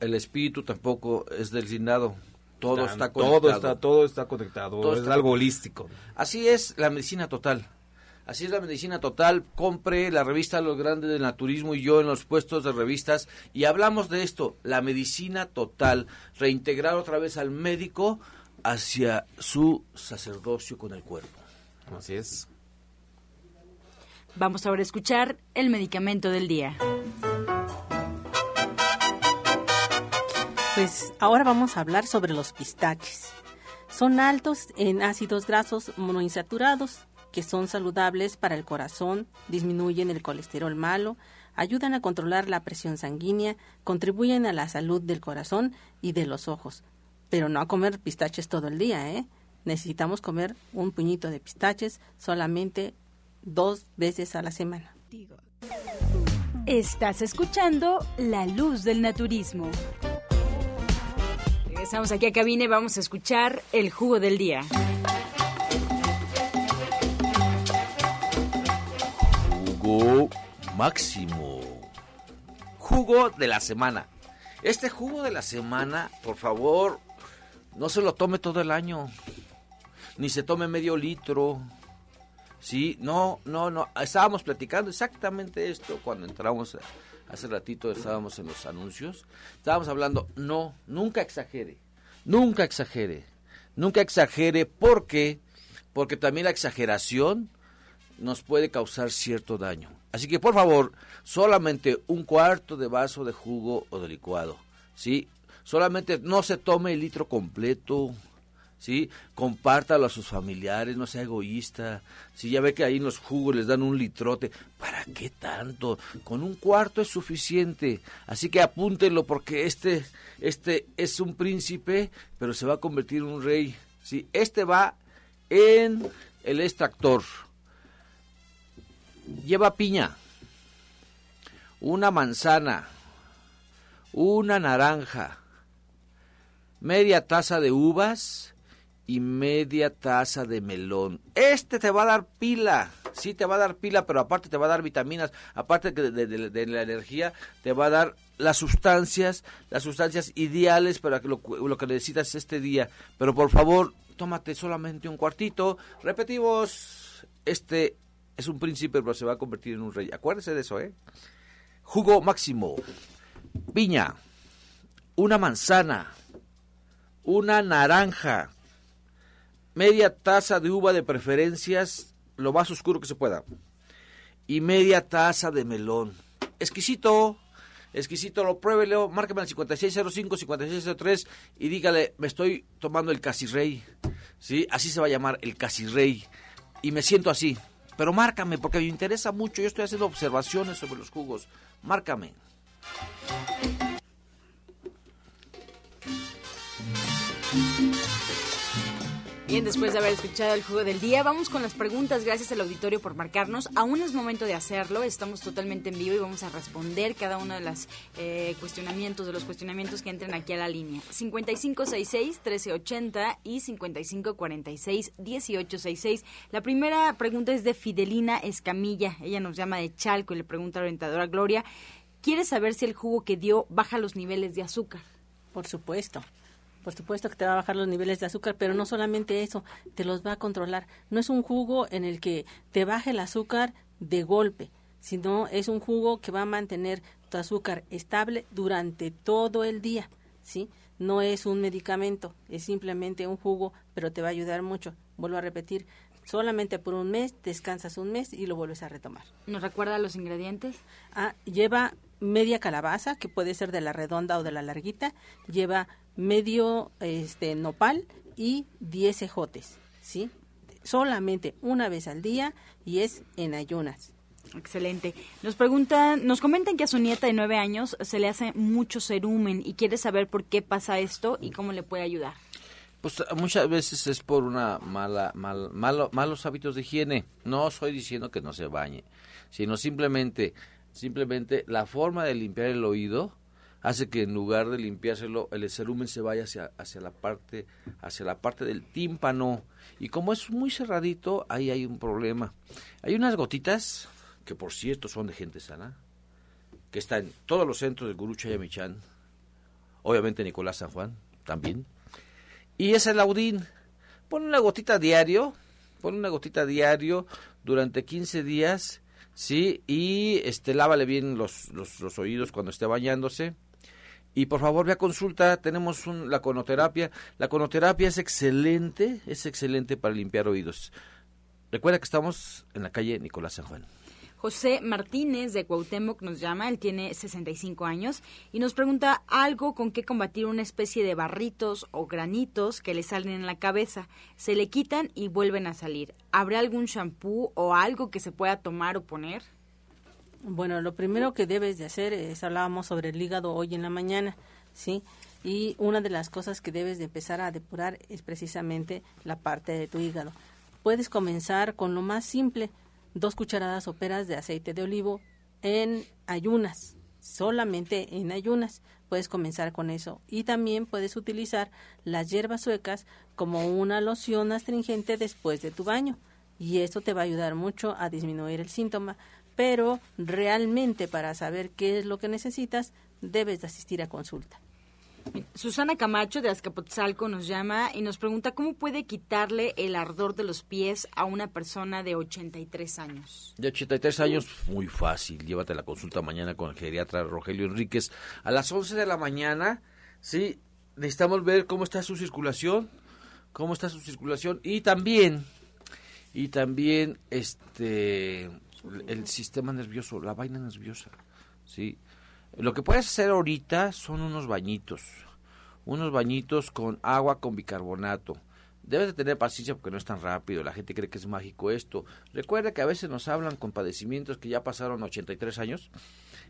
el espíritu tampoco es designado. Todo está conectado. Todo está, todo está conectado. es algo holístico. Así es la medicina total. Así es la medicina total. Compre la revista Los Grandes del Naturismo y yo en los puestos de revistas y hablamos de esto, la medicina total, reintegrar otra vez al médico hacia su sacerdocio con el cuerpo. Así es. Vamos ahora a escuchar el medicamento del día. Pues ahora vamos a hablar sobre los pistaches. Son altos en ácidos grasos monoinsaturados que son saludables para el corazón, disminuyen el colesterol malo, ayudan a controlar la presión sanguínea, contribuyen a la salud del corazón y de los ojos. Pero no a comer pistaches todo el día, ¿eh? Necesitamos comer un puñito de pistaches solamente dos veces a la semana. Estás escuchando La Luz del Naturismo. Regresamos aquí a cabina y vamos a escuchar el jugo del día. jugo máximo. Jugo de la semana. Este jugo de la semana, por favor, no se lo tome todo el año. Ni se tome medio litro. Sí, no, no, no. Estábamos platicando exactamente esto cuando entramos hace ratito, estábamos en los anuncios. Estábamos hablando, no, nunca exagere. Nunca exagere. Nunca exagere porque porque también la exageración nos puede causar cierto daño. Así que por favor, solamente un cuarto de vaso de jugo o de licuado, ¿sí? Solamente no se tome el litro completo, ¿sí? Compártalo a sus familiares, no sea egoísta. Si ya ve que ahí en los jugos les dan un litrote, ¿para qué tanto? Con un cuarto es suficiente. Así que apúntenlo porque este, este es un príncipe, pero se va a convertir en un rey, ¿sí? Este va en el extractor lleva piña, una manzana, una naranja, media taza de uvas y media taza de melón. Este te va a dar pila, sí te va a dar pila, pero aparte te va a dar vitaminas, aparte de, la energía, te va a dar las sustancias, las sustancias ideales para lo, lo que necesitas este día. Pero por favor, tómate solamente un cuartito. Repetimos, este es un príncipe, pero se va a convertir en un rey. Acuérdese de eso, ¿eh? Jugo máximo, piña, una manzana, una naranja, media taza de uva de preferencias, lo más oscuro que se pueda, y media taza de melón. Exquisito, exquisito, lo pruébelo, márqueme al 5605, 5603 y dígale, me estoy tomando el casi rey, ¿sí? Así se va a llamar, el casi rey, y me siento así, pero márcame, porque me interesa mucho. Yo estoy haciendo observaciones sobre los jugos. Márcame. Bien, después de haber escuchado el juego del día, vamos con las preguntas. Gracias al auditorio por marcarnos. Aún es momento de hacerlo. Estamos totalmente en vivo y vamos a responder cada uno de los eh, cuestionamientos, de los cuestionamientos que entren aquí a la línea. 5566-1380 y 5546-1866. La primera pregunta es de Fidelina Escamilla. Ella nos llama de Chalco y le pregunta a la orientadora Gloria. ¿Quiere saber si el jugo que dio baja los niveles de azúcar? Por supuesto por supuesto que te va a bajar los niveles de azúcar, pero no solamente eso, te los va a controlar. No es un jugo en el que te baje el azúcar de golpe, sino es un jugo que va a mantener tu azúcar estable durante todo el día, ¿sí? No es un medicamento, es simplemente un jugo, pero te va a ayudar mucho. Vuelvo a repetir, solamente por un mes, descansas un mes y lo vuelves a retomar. ¿Nos recuerda los ingredientes? Ah, lleva media calabaza, que puede ser de la redonda o de la larguita, lleva medio este nopal y 10 ejotes, ¿sí? Solamente una vez al día y es en ayunas. Excelente. Nos preguntan, nos comentan que a su nieta de nueve años se le hace mucho cerumen y quiere saber por qué pasa esto y cómo le puede ayudar. Pues muchas veces es por una mala, mal, malo, malos hábitos de higiene. No estoy diciendo que no se bañe, sino simplemente, simplemente la forma de limpiar el oído hace que en lugar de limpiárselo el cerumen se vaya hacia, hacia la parte hacia la parte del tímpano. Y como es muy cerradito ahí hay un problema. Hay unas gotitas que por cierto son de gente sana que está en todos los centros de Guru Chayamichan obviamente Nicolás San Juan también. Y es el laudín pon una gotita diario pon una gotita diario durante 15 días sí y este lávale bien los, los, los oídos cuando esté bañándose y por favor, ve a consulta, tenemos un, la conoterapia. La conoterapia es excelente, es excelente para limpiar oídos. Recuerda que estamos en la calle Nicolás San Juan. José Martínez de Cuauhtémoc nos llama, él tiene 65 años y nos pregunta algo con qué combatir una especie de barritos o granitos que le salen en la cabeza. Se le quitan y vuelven a salir. ¿Habrá algún shampoo o algo que se pueda tomar o poner? Bueno, lo primero que debes de hacer es, hablábamos sobre el hígado hoy en la mañana, ¿sí? Y una de las cosas que debes de empezar a depurar es precisamente la parte de tu hígado. Puedes comenzar con lo más simple, dos cucharadas soperas de aceite de olivo en ayunas, solamente en ayunas. Puedes comenzar con eso. Y también puedes utilizar las hierbas suecas como una loción astringente después de tu baño. Y esto te va a ayudar mucho a disminuir el síntoma pero realmente para saber qué es lo que necesitas, debes de asistir a consulta. Susana Camacho de Azcapotzalco nos llama y nos pregunta cómo puede quitarle el ardor de los pies a una persona de 83 años. De 83 años, muy fácil. Llévate la consulta mañana con el geriatra Rogelio Enríquez. A las 11 de la mañana, sí, necesitamos ver cómo está su circulación, cómo está su circulación y también, y también, este, el sistema nervioso, la vaina nerviosa, ¿sí? Lo que puedes hacer ahorita son unos bañitos, unos bañitos con agua con bicarbonato. Debes de tener paciencia porque no es tan rápido, la gente cree que es mágico esto. Recuerda que a veces nos hablan con padecimientos que ya pasaron 83 años,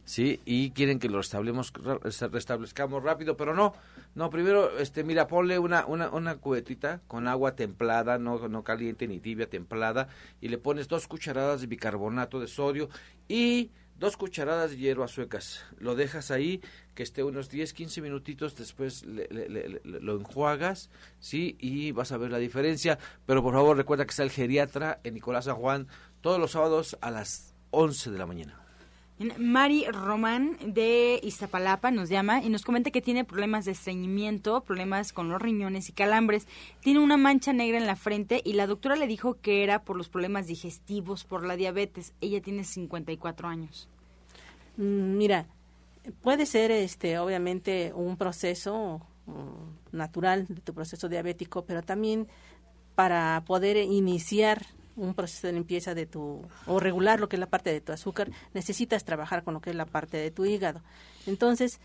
¿sí? Y quieren que lo restablezcamos rápido, pero no. No, primero, este, mira, ponle una, una, una cubetita con agua templada, no, no caliente ni tibia, templada, y le pones dos cucharadas de bicarbonato de sodio y dos cucharadas de hierbas suecas. Lo dejas ahí, que esté unos 10, 15 minutitos, después lo enjuagas, ¿sí? Y vas a ver la diferencia. Pero por favor, recuerda que está el geriatra en Nicolás San Juan todos los sábados a las 11 de la mañana. Mari Román de Iztapalapa nos llama y nos comenta que tiene problemas de estreñimiento, problemas con los riñones y calambres. Tiene una mancha negra en la frente y la doctora le dijo que era por los problemas digestivos, por la diabetes. Ella tiene 54 años. Mm, mira, puede ser este obviamente un proceso mm, natural de tu proceso diabético, pero también para poder iniciar un proceso de limpieza de tu o regular lo que es la parte de tu azúcar, necesitas trabajar con lo que es la parte de tu hígado. Entonces,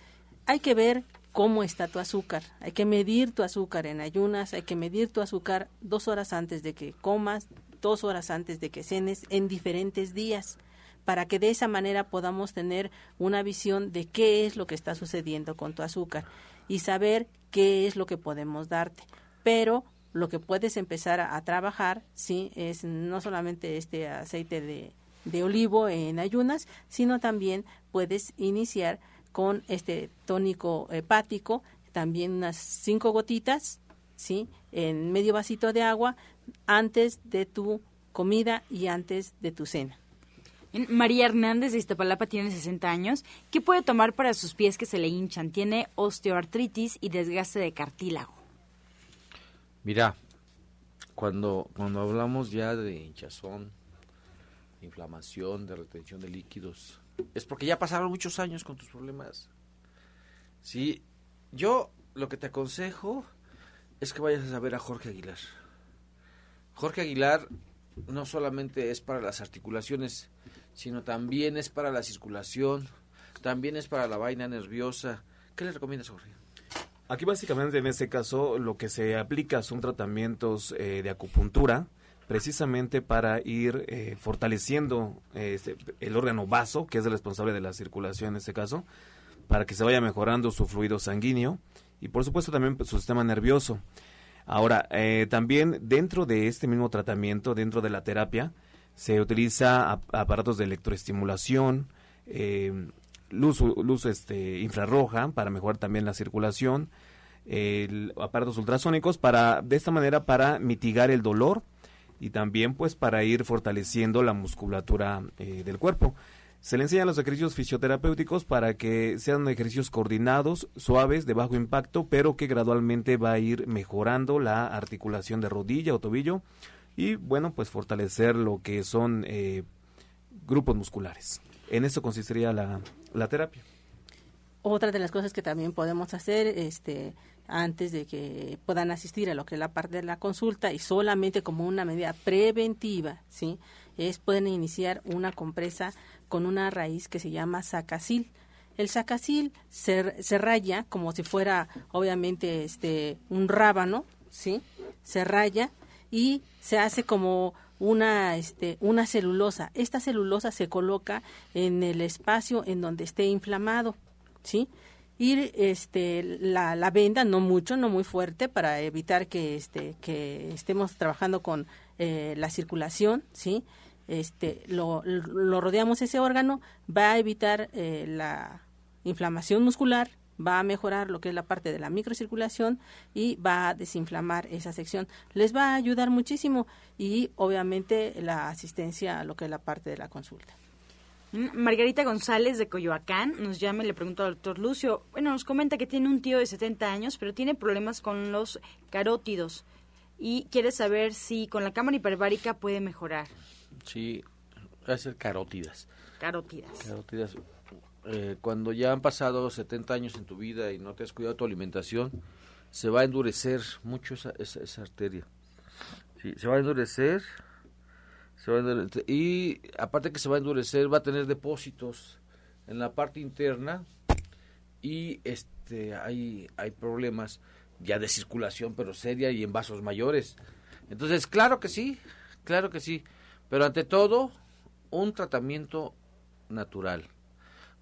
hay que ver cómo está tu azúcar. Hay que medir tu azúcar en ayunas, hay que medir tu azúcar dos horas antes de que comas, dos horas antes de que cenes, en diferentes días, para que de esa manera podamos tener una visión de qué es lo que está sucediendo con tu azúcar y saber qué es lo que podemos darte. Pero lo que puedes empezar a, trabajar, sí, es no solamente este aceite de, de olivo en ayunas, sino también puedes iniciar con este tónico hepático, también unas cinco gotitas, ¿sí? En medio vasito de agua antes de tu comida y antes de tu cena. María Hernández de Iztapalapa tiene 60 años. ¿Qué puede tomar para sus pies que se le hinchan? Tiene osteoartritis y desgaste de cartílago. Mira, cuando, cuando hablamos ya de hinchazón, inflamación, de retención de líquidos, es porque ya pasaron muchos años con tus problemas. Sí, yo lo que te aconsejo es que vayas a ver a Jorge Aguilar. Jorge Aguilar no solamente es para las articulaciones, sino también es para la circulación, también es para la vaina nerviosa. ¿Qué le recomiendas, Jorge? Aquí básicamente en este caso lo que se aplica son tratamientos eh, de acupuntura, precisamente para ir eh, fortaleciendo este, el órgano vaso, que es el responsable de la circulación en este caso, para que se vaya mejorando su fluido sanguíneo y por supuesto también su sistema nervioso. Ahora, eh, también dentro de este mismo tratamiento, dentro de la terapia, se utiliza aparatos de electroestimulación, luz, luz este, infrarroja para mejorar también la circulación, aparatos ultrasónicos para de esta manera para mitigar el dolor y también pues para ir fortaleciendo la musculatura eh, del cuerpo. Se le enseñan los ejercicios fisioterapéuticos para que sean ejercicios coordinados, suaves, de bajo impacto, pero que gradualmente va a ir mejorando la articulación de rodilla o tobillo y bueno, pues fortalecer lo que son eh, grupos musculares. En eso consistiría la, la terapia. Otra de las cosas que también podemos hacer, este, antes de que puedan asistir a lo que es la parte de la consulta y solamente como una medida preventiva, ¿sí? Es pueden iniciar una compresa con una raíz que se llama sacacil. El sacacil se, se raya como si fuera obviamente este un rábano, ¿sí? Se raya y se hace como una, este, una celulosa. Esta celulosa se coloca en el espacio en donde esté inflamado, ¿sí? Y este, la, la venda, no mucho, no muy fuerte, para evitar que, este, que estemos trabajando con eh, la circulación, ¿sí? Este, lo, lo, rodeamos ese órgano, va a evitar eh, la inflamación muscular, va a mejorar lo que es la parte de la microcirculación y va a desinflamar esa sección. Les va a ayudar muchísimo y obviamente la asistencia a lo que es la parte de la consulta. Mm, Margarita González de Coyoacán nos llama y le pregunta al doctor Lucio. Bueno, nos comenta que tiene un tío de 70 años, pero tiene problemas con los carótidos y quiere saber si con la cámara hiperbárica puede mejorar. Sí, va a ser carótidas. Carótidas. Carótidas. Eh, cuando ya han pasado 70 años en tu vida y no te has cuidado tu alimentación, se va a endurecer mucho esa, esa, arteria. Sí, se va a endurecer, se va a endurecer, y aparte que se va a endurecer, va a tener depósitos en la parte interna y este hay, hay problemas ya de circulación, pero seria y en vasos mayores. Entonces, claro que sí, claro que sí, pero ante todo, un tratamiento natural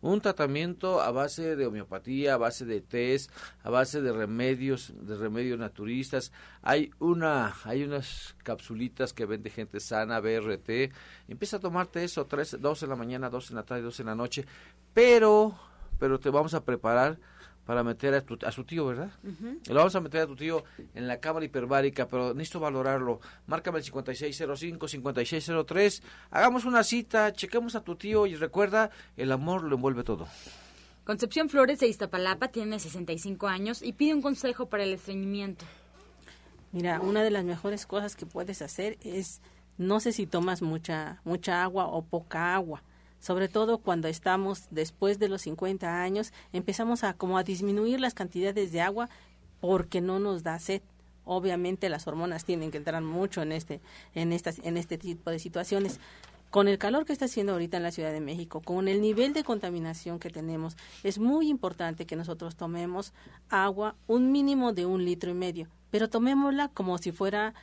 un tratamiento a base de homeopatía, a base de test, a base de remedios, de remedios naturistas. Hay una, hay unas capsulitas que vende gente sana, BRT. Empieza a tomarte eso, tres, dos en la mañana, dos en la tarde, dos en la noche, pero, pero te vamos a preparar para meter a, tu, a su tío, ¿verdad? Lo vamos a meter a tu tío en la cámara hiperbárica, pero necesito valorarlo. Márcame el 5605-5603. Hagamos una cita, chequemos a tu tío y recuerda, el amor lo envuelve todo. Concepción Flores de Iztapalapa tiene 65 años y pide un consejo para el estreñimiento. Mira, una de las mejores cosas que puedes hacer es, no sé si tomas mucha, mucha agua o poca agua sobre todo cuando estamos después de los 50 años, empezamos a como a disminuir las cantidades de agua porque no nos da sed. Obviamente las hormonas tienen que entrar mucho en este en estas en este tipo de situaciones. Con el calor que está haciendo ahorita en la Ciudad de México, con el nivel de contaminación que tenemos, es muy importante que nosotros tomemos agua un mínimo de un litro y medio, pero tomémosla como si fuera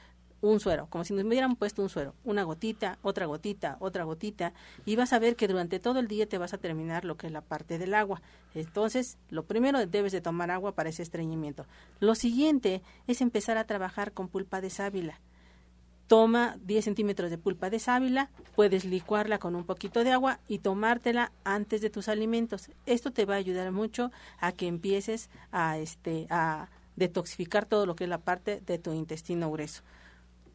un suero, como si nos hubieran puesto un suero, una gotita, otra gotita, otra gotita, y vas a ver que durante todo el día te vas a terminar lo que es la parte del agua. Entonces, lo primero debes de tomar agua para ese estreñimiento. Lo siguiente es empezar a trabajar con pulpa de sábila. Toma 10 centímetros de pulpa de sábila, puedes licuarla con un poquito de agua y tomártela antes de tus alimentos. Esto te va a ayudar mucho a que empieces a, este, a detoxificar todo lo que es la parte de tu intestino grueso.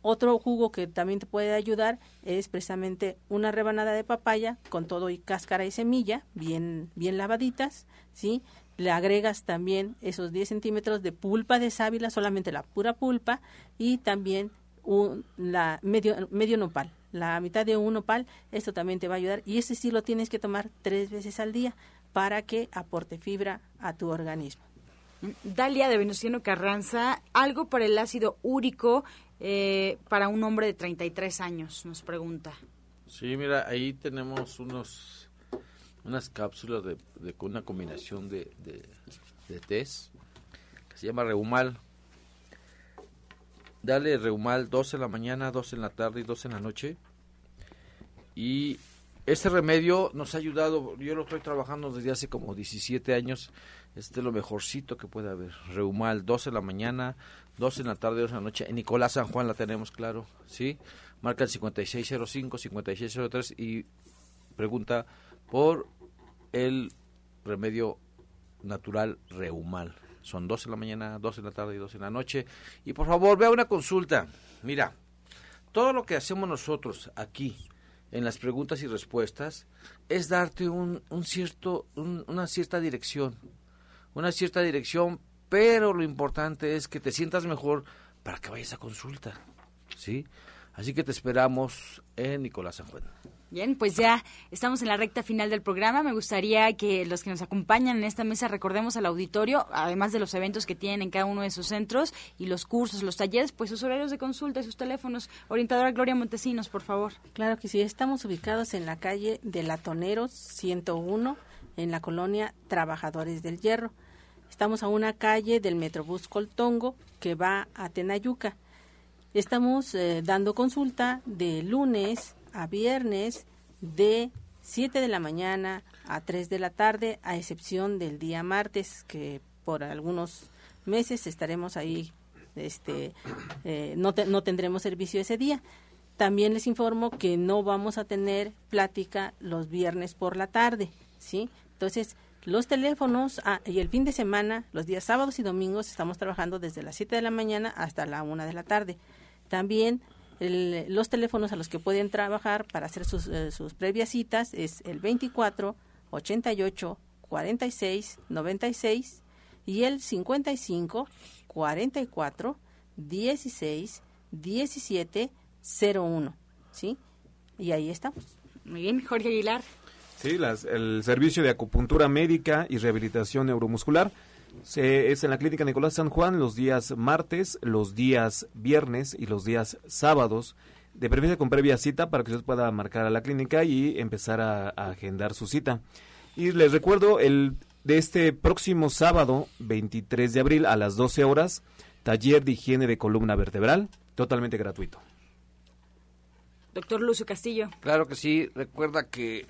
Otro jugo que también te puede ayudar es precisamente una rebanada de papaya con todo y cáscara y semilla, bien, bien lavaditas, ¿sí? le agregas también esos 10 centímetros de pulpa de sábila, solamente la pura pulpa, y también un, la medio, medio nopal, la mitad de un nopal, esto también te va a ayudar, y ese sí lo tienes que tomar tres veces al día para que aporte fibra a tu organismo. Dalia de Venustiano Carranza, algo para el ácido úrico eh, para un hombre de 33 años, nos pregunta. Sí, mira, ahí tenemos unos unas cápsulas de, con una combinación de, de, de test que se llama Reumal. Dale Reumal 2 en la mañana, 2 en la tarde y 2 en la noche. Y este remedio nos ha ayudado, yo lo estoy trabajando desde hace como 17 años, este es lo mejorcito que puede haber. Reumal, 12 en la mañana, 12 en la tarde, 2 en la noche. En Nicolás San Juan la tenemos, claro, ¿sí? Marca el 5605, 5603 y pregunta por el remedio natural Reumal. Son 12 en la mañana, 12 en la tarde y 12 en la noche. Y por favor, vea una consulta. Mira, todo lo que hacemos nosotros aquí en las preguntas y respuestas es darte un, un cierto, una cierta dirección una cierta dirección, pero lo importante es que te sientas mejor para que vayas a consulta, ¿sí? Así que te esperamos en Nicolás San Juan. Bien, pues ya estamos en la recta final del programa. Me gustaría que los que nos acompañan en esta mesa recordemos al auditorio, además de los eventos que tienen en cada uno de sus centros y los cursos, los talleres, pues sus horarios de consulta y sus teléfonos. Orientadora Gloria Montesinos, por favor. Claro que sí, estamos ubicados en la calle de Latoneros 101, en la colonia Trabajadores del Hierro. Estamos a una calle del Metrobús Coltongo que va a Tenayuca. Estamos eh, dando consulta de lunes a viernes de 7 de la mañana a 3 de la tarde, a excepción del día martes, que por algunos meses estaremos ahí, este, eh, no, no tendremos servicio ese día. También les informo que no vamos a tener plática los viernes por la tarde, ¿sí? Entonces, los teléfonos ah, y el fin de semana, los días sábados y domingos, estamos trabajando desde las 7 de la mañana hasta la 1 de la tarde. También los teléfonos a los que pueden trabajar para hacer sus, eh, sus previas citas es el 24 88 46 96 y el 55 44 16 17 01. ¿Sí? Y ahí estamos. Muy bien, Jorge Aguilar. Sí, el servicio de acupuntura médica y rehabilitación neuromuscular se, es en la clínica Nicolás San Juan los días martes, los días viernes y los días sábados, de preferencia con previa cita para que usted pueda marcar a la clínica y empezar a, a agendar su cita. Y les recuerdo el de este próximo sábado, 23 de abril a las 12 horas, taller de higiene de columna vertebral, totalmente gratuito. Doctor Lucio Castillo. Claro que sí, recuerda que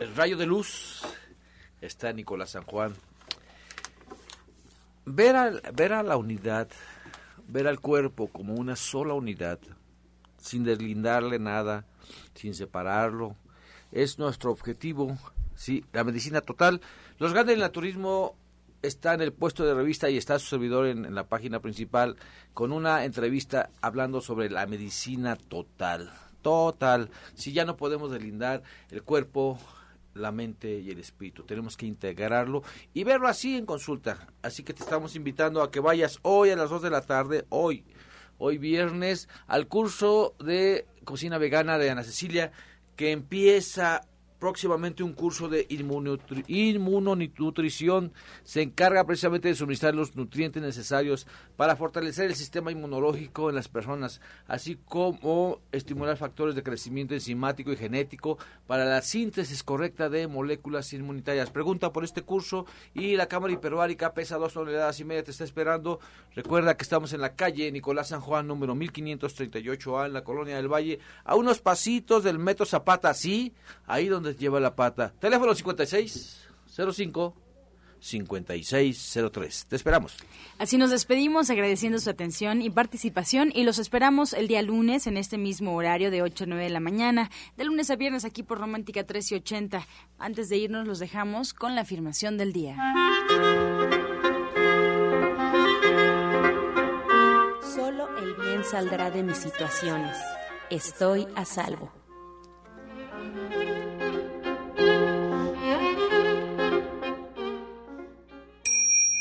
el rayo de luz está Nicolás San Juan. Ver a, ver a la unidad, ver al cuerpo como una sola unidad, sin deslindarle nada, sin separarlo, es nuestro objetivo. Sí, la medicina total. Los grandes del naturismo está en el puesto de revista y está su servidor en, la página principal con una entrevista hablando sobre la medicina total. Total. Si ya no podemos deslindar el cuerpo, la mente y el espíritu. Tenemos que integrarlo y verlo así en consulta. Así que te estamos invitando a que vayas hoy a las 2 de la tarde, hoy, hoy viernes, al curso de cocina vegana de Ana Cecilia, que empieza próximamente un curso de inmunonutrición. Se encarga precisamente de suministrar los nutrientes necesarios para fortalecer el sistema inmunológico en las personas, así como estimular factores de crecimiento enzimático y genético para la síntesis correcta de moléculas inmunitarias. Pregunta por este curso y la cámara hiperbárica pesa dos toneladas y media, te está esperando. Recuerda que estamos en la calle Nicolás San Juan, número 1538A, en la colonia del Valle, a unos pasitos del Metro Zapata, sí, ahí donde lleva la pata. Teléfono 5605 5603. Te esperamos. Así nos despedimos agradeciendo su atención y participación y los esperamos el día lunes en este mismo horario de 8 a 9 de la mañana, de lunes a viernes aquí por Romántica 1380. Antes de irnos los dejamos con la afirmación del día. Solo el bien saldrá de mis situaciones. Estoy a salvo.